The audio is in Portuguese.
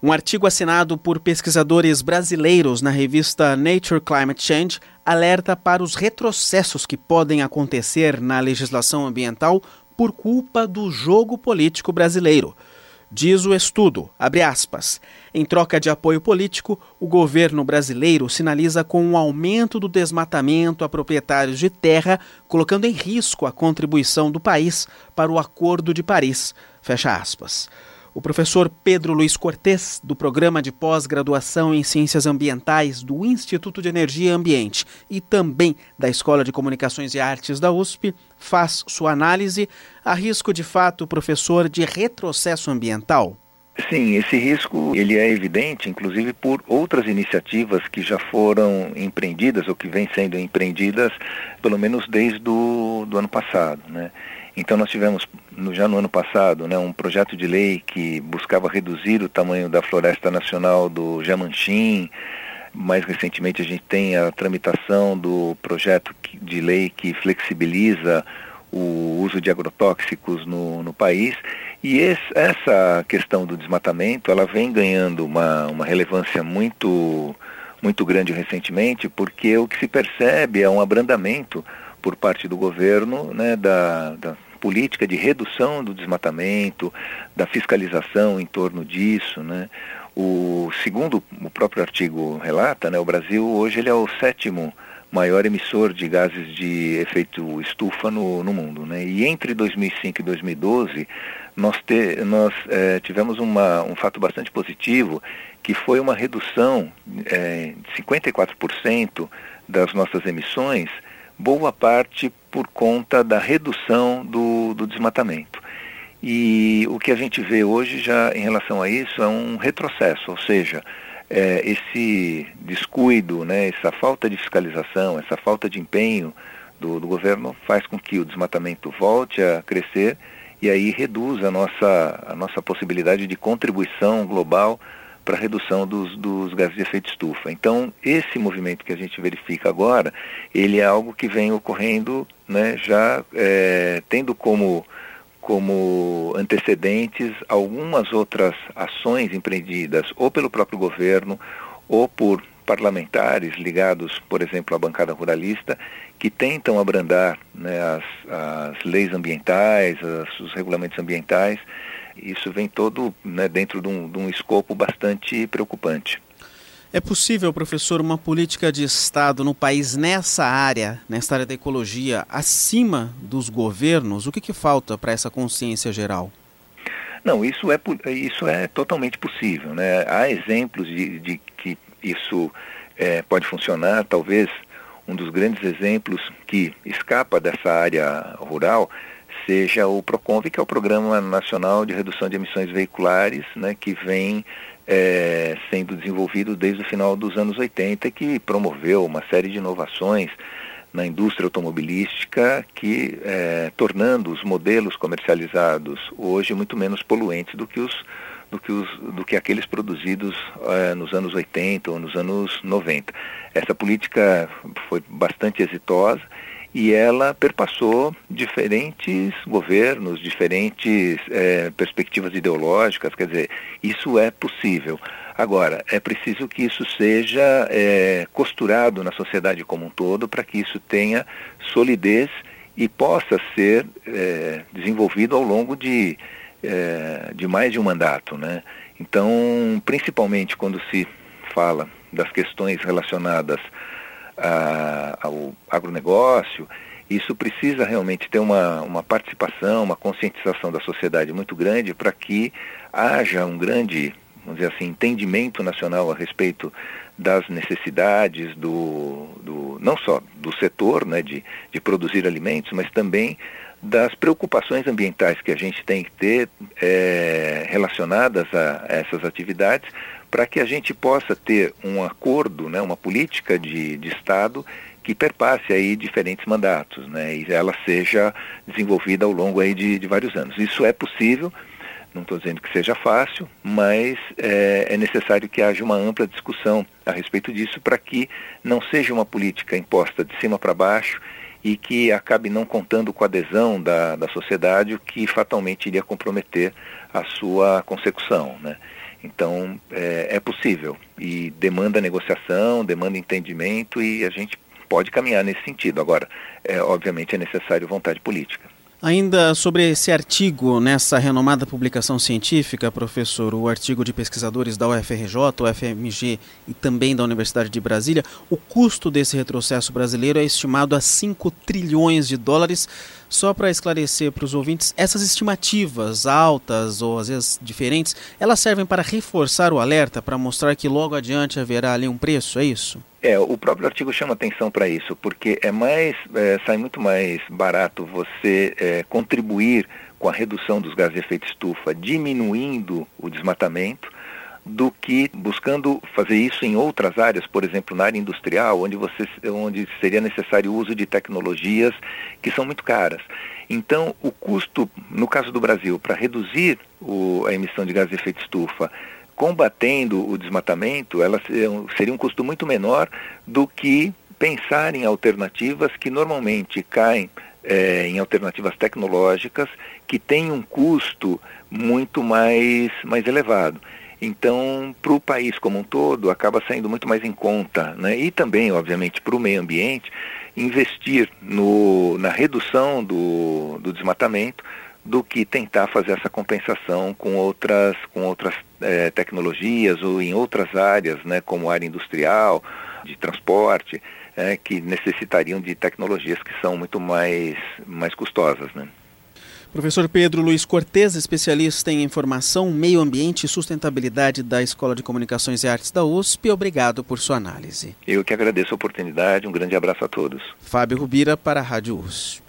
Um artigo assinado por pesquisadores brasileiros na revista Nature Climate Change alerta para os retrocessos que podem acontecer na legislação ambiental por culpa do jogo político brasileiro. Diz o estudo, abre aspas, em troca de apoio político, o governo brasileiro sinaliza com um aumento do desmatamento a proprietários de terra, colocando em risco a contribuição do país para o Acordo de Paris. Fecha aspas. O professor Pedro Luiz Cortes, do Programa de Pós-Graduação em Ciências Ambientais do Instituto de Energia e Ambiente e também da Escola de Comunicações e Artes da USP, faz sua análise. Há risco, de fato, professor, de retrocesso ambiental? Sim, esse risco ele é evidente, inclusive por outras iniciativas que já foram empreendidas ou que vêm sendo empreendidas, pelo menos desde do, do ano passado. Né? Então nós tivemos já no ano passado né, um projeto de lei que buscava reduzir o tamanho da floresta nacional do Jamanchim. Mais recentemente a gente tem a tramitação do projeto de lei que flexibiliza o uso de agrotóxicos no, no país. E esse, essa questão do desmatamento, ela vem ganhando uma, uma relevância muito, muito grande recentemente, porque o que se percebe é um abrandamento por parte do governo né, da, da política de redução do desmatamento, da fiscalização em torno disso, né? O segundo o próprio artigo relata, né, o Brasil hoje ele é o sétimo maior emissor de gases de efeito estufa no, no mundo, né? E entre 2005 e 2012 nós, te, nós é, tivemos uma, um fato bastante positivo, que foi uma redução é, de 54% das nossas emissões boa parte por conta da redução do, do desmatamento. E o que a gente vê hoje já em relação a isso é um retrocesso, ou seja, é, esse descuido, né, essa falta de fiscalização, essa falta de empenho do, do, governo faz com que o desmatamento volte a crescer e aí reduz a nossa, a nossa possibilidade de contribuição global para a redução dos, dos gases de efeito estufa. Então, esse movimento que a gente verifica agora, ele é algo que vem ocorrendo né, já é, tendo como, como antecedentes algumas outras ações empreendidas ou pelo próprio governo ou por parlamentares ligados, por exemplo, à bancada ruralista, que tentam abrandar né, as, as leis ambientais, as, os regulamentos ambientais, isso vem todo né, dentro de um, de um escopo bastante preocupante. É possível, professor, uma política de Estado no país nessa área, nessa área da ecologia, acima dos governos? O que, que falta para essa consciência geral? Não, isso é, isso é totalmente possível. Né? Há exemplos de, de que isso é, pode funcionar. Talvez um dos grandes exemplos que escapa dessa área rural seja o PROCONV, que é o Programa Nacional de Redução de Emissões Veiculares, né, que vem é, sendo desenvolvido desde o final dos anos 80 e que promoveu uma série de inovações na indústria automobilística que é, tornando os modelos comercializados hoje muito menos poluentes do que os do que, os, do que aqueles produzidos é, nos anos 80 ou nos anos 90. Essa política foi bastante exitosa e ela perpassou diferentes governos, diferentes é, perspectivas ideológicas, quer dizer, isso é possível. Agora, é preciso que isso seja é, costurado na sociedade como um todo para que isso tenha solidez e possa ser é, desenvolvido ao longo de, é, de mais de um mandato. Né? Então, principalmente quando se fala das questões relacionadas a, ao agronegócio, isso precisa realmente ter uma, uma participação, uma conscientização da sociedade muito grande para que haja um grande, vamos dizer assim, entendimento nacional a respeito das necessidades do, do não só do setor né, de, de produzir alimentos, mas também das preocupações ambientais que a gente tem que ter é, relacionadas a, a essas atividades para que a gente possa ter um acordo, né, uma política de, de Estado que perpasse aí diferentes mandatos, né, e ela seja desenvolvida ao longo aí de, de vários anos. Isso é possível, não estou dizendo que seja fácil, mas é, é, necessário que haja uma ampla discussão a respeito disso para que não seja uma política imposta de cima para baixo e que acabe não contando com a adesão da, da sociedade, o que fatalmente iria comprometer a sua consecução. Né? Então, é, é possível e demanda negociação, demanda entendimento e a gente pode caminhar nesse sentido. Agora, é, obviamente é necessário vontade política. Ainda sobre esse artigo nessa renomada publicação científica, professor, o artigo de pesquisadores da UFRJ, UFMG e também da Universidade de Brasília, o custo desse retrocesso brasileiro é estimado a 5 trilhões de dólares. Só para esclarecer para os ouvintes, essas estimativas altas ou às vezes diferentes, elas servem para reforçar o alerta, para mostrar que logo adiante haverá ali um preço, é isso? É, o próprio artigo chama atenção para isso, porque é mais, é, sai muito mais barato você é, contribuir com a redução dos gases de efeito estufa, diminuindo o desmatamento, do que buscando fazer isso em outras áreas, por exemplo, na área industrial, onde, você, onde seria necessário o uso de tecnologias que são muito caras. Então, o custo, no caso do Brasil, para reduzir o, a emissão de gases de efeito estufa, combatendo o desmatamento, ela seria um custo muito menor do que pensar em alternativas que normalmente caem é, em alternativas tecnológicas que têm um custo muito mais, mais elevado. Então, para o país como um todo, acaba saindo muito mais em conta, né? e também, obviamente, para o meio ambiente, investir no, na redução do, do desmatamento do que tentar fazer essa compensação com outras, com outras é, tecnologias ou em outras áreas, né, como área industrial, de transporte, é, que necessitariam de tecnologias que são muito mais, mais custosas. Né? Professor Pedro Luiz Cortes, especialista em informação, meio ambiente e sustentabilidade da Escola de Comunicações e Artes da USP, obrigado por sua análise. Eu que agradeço a oportunidade, um grande abraço a todos. Fábio Rubira para a Rádio USP.